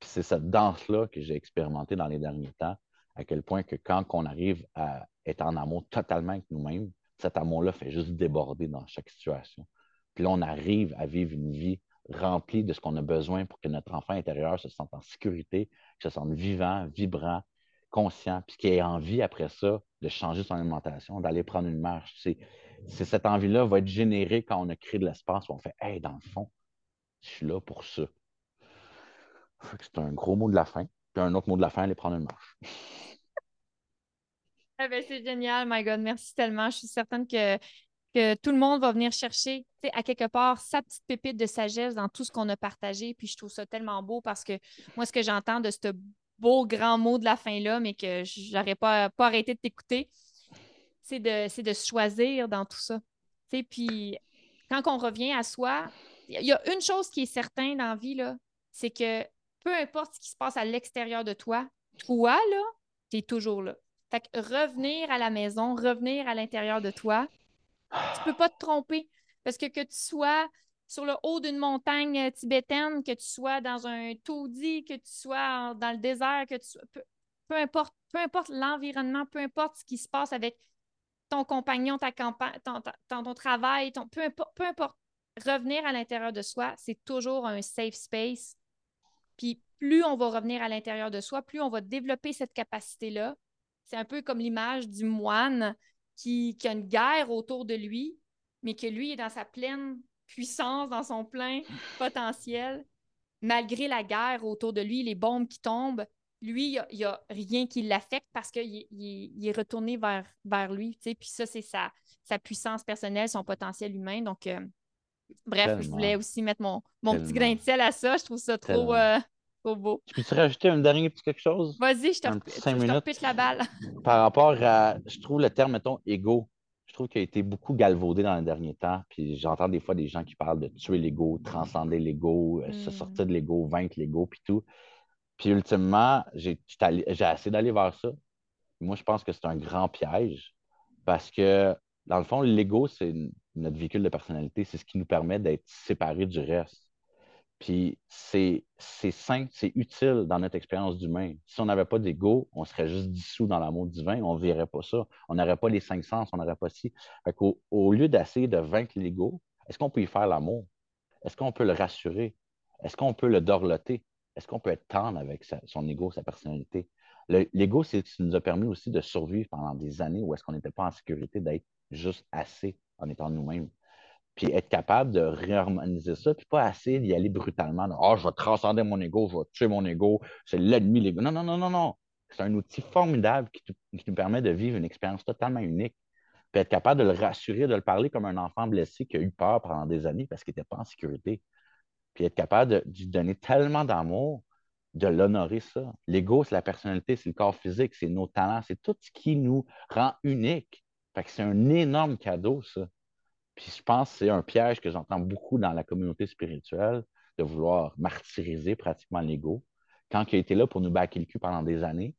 Puis c'est cette danse-là que j'ai expérimentée dans les derniers temps, à quel point que quand on arrive à être en amour totalement avec nous-mêmes, cet amour-là fait juste déborder dans chaque situation. Puis là, on arrive à vivre une vie remplie de ce qu'on a besoin pour que notre enfant intérieur se sente en sécurité, se sente vivant, vibrant, conscient, puis qu'il ait envie après ça de changer son alimentation, d'aller prendre une marche. C'est, cette envie-là va être générée quand on a créé de l'espace où on fait Hey, dans le fond, je suis là pour ça. C'est un gros mot de la fin. Puis un autre mot de la fin, aller prendre une marche. Ah ben, c'est génial, my God. Merci tellement. Je suis certaine que, que tout le monde va venir chercher, à quelque part, sa petite pépite de sagesse dans tout ce qu'on a partagé. Puis je trouve ça tellement beau parce que moi, ce que j'entends de ce beau grand mot de la fin-là, mais que j'aurais pas, pas arrêté de t'écouter, c'est de, se choisir dans tout ça. puis quand on revient à soi, il y a une chose qui est certaine dans la vie, c'est que peu importe ce qui se passe à l'extérieur de toi, toi, là, tu es toujours là. Fait revenir à la maison, revenir à l'intérieur de toi, tu peux pas te tromper. Parce que que tu sois sur le haut d'une montagne euh, tibétaine, que tu sois dans un taudis, que tu sois dans le désert, que tu sois, peu, importe, peu importe l'environnement, peu importe ce qui se passe avec ton compagnon, ta campagne, ton, ton, travail, ton, peu, importe, peu importe, revenir à l'intérieur de soi, c'est toujours un safe space. Puis plus on va revenir à l'intérieur de soi, plus on va développer cette capacité-là c'est un peu comme l'image du moine qui, a une guerre autour de lui, mais que lui est dans sa pleine puissance, dans son plein potentiel. Malgré la guerre autour de lui, les bombes qui tombent, lui, il n'y a, rien qui l'affecte parce qu'il il, est retourné vers, vers lui. Puis ça, c'est sa, sa puissance personnelle, son potentiel humain. Donc, euh, bref, je voulais aussi mettre mon, mon petit grain de sel à ça. Je trouve ça trop, beau. Je peux-tu rajouter un dernier petit quelque chose? Vas-y, je te, je la balle. Par rapport à, je trouve le terme, mettons, égo, je trouve qu'il a été beaucoup galvaudé dans les derniers temps. Puis j'entends des fois des gens qui parlent de tuer l'ego, transcender l'ego, euh, se hmm. sortir de l'ego, vaincre l'ego, puis tout. Puis ultimement, j'ai essayé d'aller vers ça. Moi, je pense que c'est un grand piège parce que, dans le fond, l'ego, c'est notre véhicule de personnalité. C'est ce qui nous permet d'être séparés du reste. Puis c'est sain, c'est utile dans notre expérience d'humain. Si on n'avait pas d'ego, on serait juste dissous dans l'amour divin, on ne verrait pas ça. On n'aurait pas les cinq sens, on n'aurait pas. Au, au lieu d'essayer de vaincre l'ego, est-ce qu'on peut y faire l'amour? Est-ce qu'on peut le rassurer? Est-ce qu'on peut le dorloter? Est-ce qu'on peut être tendre avec son ego, sa personnalité? L'ego, c'est ce qui nous a permis aussi de survivre pendant des années où est-ce qu'on n'était pas en sécurité, d'être juste assez en étant nous-mêmes puis être capable de réharmoniser ça, puis pas assez d'y aller brutalement. Ah, oh, je vais transcender mon ego, je vais tuer mon ego, c'est l'ennemi, l'ego. Non, non, non, non, non. C'est un outil formidable qui, nous permet de vivre une expérience totalement unique. Puis être capable de le rassurer, de le parler comme un enfant blessé qui a eu peur pendant des années parce qu'il n'était pas en sécurité. Puis être capable de, lui donner tellement d'amour, de l'honorer ça. L'ego, c'est la personnalité, c'est le corps physique, c'est nos talents, c'est tout ce qui nous rend unique. Fait que c'est un énorme cadeau, ça. Puis je pense que c'est un piège que j'entends beaucoup dans la communauté spirituelle, de vouloir martyriser pratiquement l'ego, quand il a été là pour nous baquer le cul pendant des années,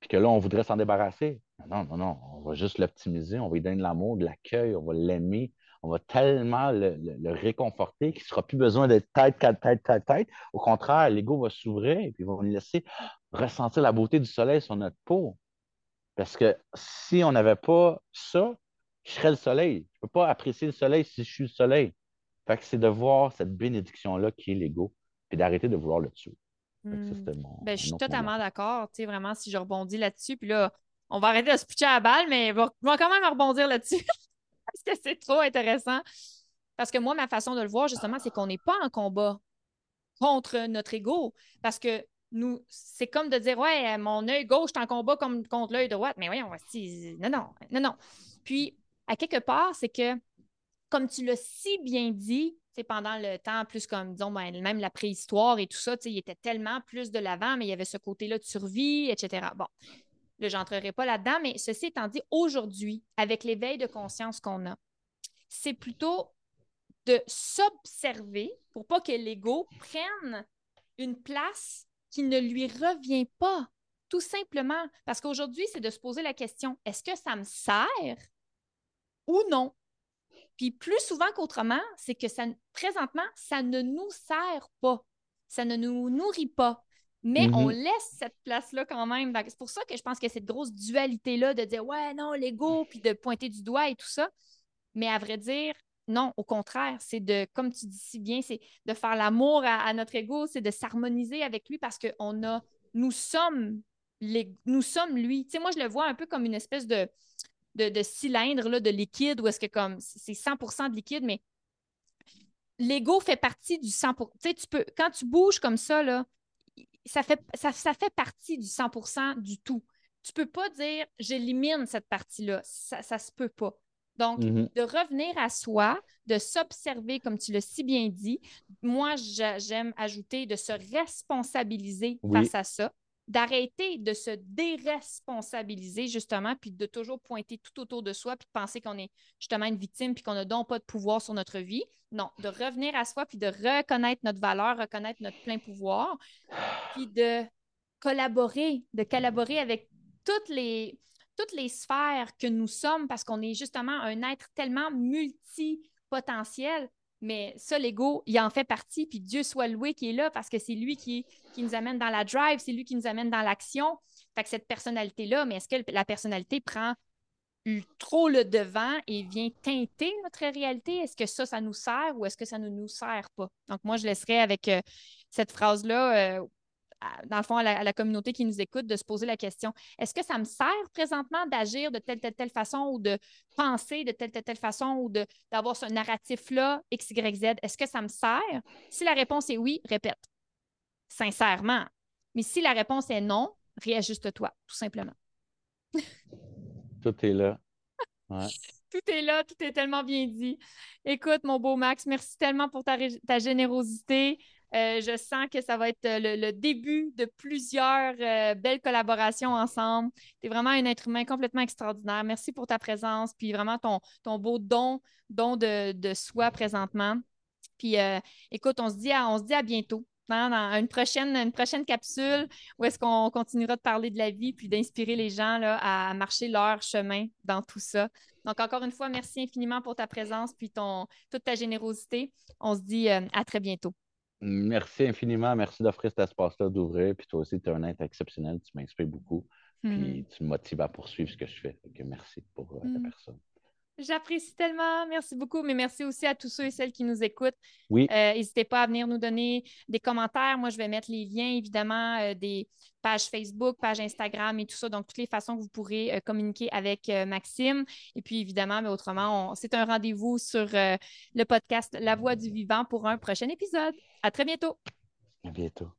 puis que là, on voudrait s'en débarrasser. Non, non, non, on va juste l'optimiser, on va lui donner de l'amour, de l'accueil, on va l'aimer, on va tellement le, réconforter qu'il ne sera plus besoin d'être tête, tête, tête, tête, tête. Au contraire, l'ego va s'ouvrir et puis va nous laisser ressentir la beauté du soleil sur notre peau. Parce que si on n'avait pas ça, je serais le soleil. Je ne peux pas apprécier le soleil si je suis le soleil. Fait que c'est de voir cette bénédiction-là qui est l'ego, puis d'arrêter de vouloir le tuer. Hmm. Ben, je suis totalement d'accord. Tu sais, vraiment, si je rebondis là-dessus, puis là, on va arrêter de se pitcher à la balle, mais je vais quand même rebondir là-dessus parce que c'est trop intéressant. Parce que moi, ma façon de le voir, justement, c'est qu'on n'est pas en combat contre notre ego. Parce que nous, c'est comme de dire, ouais, mon œil gauche est en combat comme contre l'œil droit. Mais voyons, non, non, non, non. Puis, à quelque part, c'est que, comme tu l'as si bien dit, pendant le temps, plus comme, disons, ben, même la préhistoire et tout ça, il était tellement plus de l'avant, mais il y avait ce côté-là de survie, etc. Bon, là, je n'entrerai pas là-dedans, mais ceci étant dit, aujourd'hui, avec l'éveil de conscience qu'on a, c'est plutôt de s'observer pour pas que l'ego prenne une place qui ne lui revient pas, tout simplement. Parce qu'aujourd'hui, c'est de se poser la question, est-ce que ça me sert ou non. Puis plus souvent qu'autrement, c'est que ça, présentement, ça ne nous sert pas. Ça ne nous nourrit pas. Mais on mm-hmm. laisse cette place-là quand même. C'est pour ça que je pense que cette grosse dualité-là de dire ouais, non, l'ego, puis de pointer du doigt et tout ça. Mais à vrai dire, non, au contraire, c'est de, comme tu dis si bien, c'est de faire l'amour à, notre ego, c'est de s'harmoniser avec lui parce que on a, nous sommes, les, nous sommes lui. Tu sais, moi, je le vois un peu comme une espèce de, de, cylindre là, de liquide où est-ce que comme c'est 100% de liquide, mais l'ego fait partie du 100 Tu sais, tu peux, quand tu bouges comme ça, là, ça fait, ça, fait partie du 100% du tout. Tu peux pas dire j'élimine cette partie-là. Ça, ça se peut pas. Donc, mm-hmm. de revenir à soi, de s'observer, comme tu l'as si bien dit. Moi, j'aime ajouter de se responsabiliser face à ça d'arrêter de se déresponsabiliser justement, puis de toujours pointer tout autour de soi, puis de penser qu'on est justement une victime, puis qu'on n'a donc pas de pouvoir sur notre vie. Non, de revenir à soi, puis de reconnaître notre valeur, reconnaître notre plein pouvoir, puis de collaborer, de collaborer avec toutes les, toutes les sphères que nous sommes, parce qu'on est justement un être tellement multipotentiel mais ça, l'ego, il en fait partie, puis Dieu soit loué qui est là parce que c'est lui qui, nous amène dans la drive, c'est lui qui nous amène dans l'action. Fait que cette personnalité-là, mais est-ce que la personnalité prend trop le devant et vient teinter notre réalité? Est-ce que ça, ça nous sert ou est-ce que ça ne nous sert pas? Donc, moi, je laisserai avec euh, cette phrase-là euh, dans le fond, à la, communauté qui nous écoute, de se poser la question est-ce que ça me sert présentement d'agir de telle, telle, telle façon ou de penser de telle, telle, telle façon ou d'avoir ce narratif-là, X, Y, Z? Est-ce que ça me sert? Si la réponse est oui, répète, sincèrement. Mais si la réponse est non, réajuste-toi, tout simplement. tout est là. Tout est là, tout est tellement bien dit. Écoute, mon beau Max, merci tellement pour ta, ta générosité. Euh, je sens que ça va être euh, le, début de plusieurs euh, belles collaborations ensemble. Tu es vraiment un être humain complètement extraordinaire. Merci pour ta présence, puis vraiment ton, ton beau don, don de, de soi présentement. Puis écoute, on se dit à, on se dit à bientôt. Hein, dans une prochaine, une prochaine capsule où est-ce qu'on continuera de parler de la vie puis d'inspirer les gens là, à marcher leur chemin dans tout ça. Donc, encore une fois, merci infiniment pour ta présence puis ton, toute ta générosité. On se dit à très bientôt. Merci infiniment. Merci d'offrir cet espace-là, d'ouvrir. Puis toi aussi, tu es un être exceptionnel. Tu m'inspires beaucoup. Puis Hmm. tu me motives à poursuivre ce que je fais. Donc, merci pour euh, ta Hmm. personne. J'apprécie tellement. Merci beaucoup. Mais merci aussi à tous ceux et celles qui nous écoutent. Oui, Euh, N'hésitez pas à venir nous donner des commentaires. Moi, je vais mettre les liens, évidemment, euh, des pages Facebook, pages Instagram et tout ça. Donc, toutes les façons que vous pourrez euh, communiquer avec Maxime. Et puis, évidemment, mais autrement, c'est un rendez-vous sur le podcast La Voix du Vivant pour un prochain épisode. À très bientôt. à bientôt.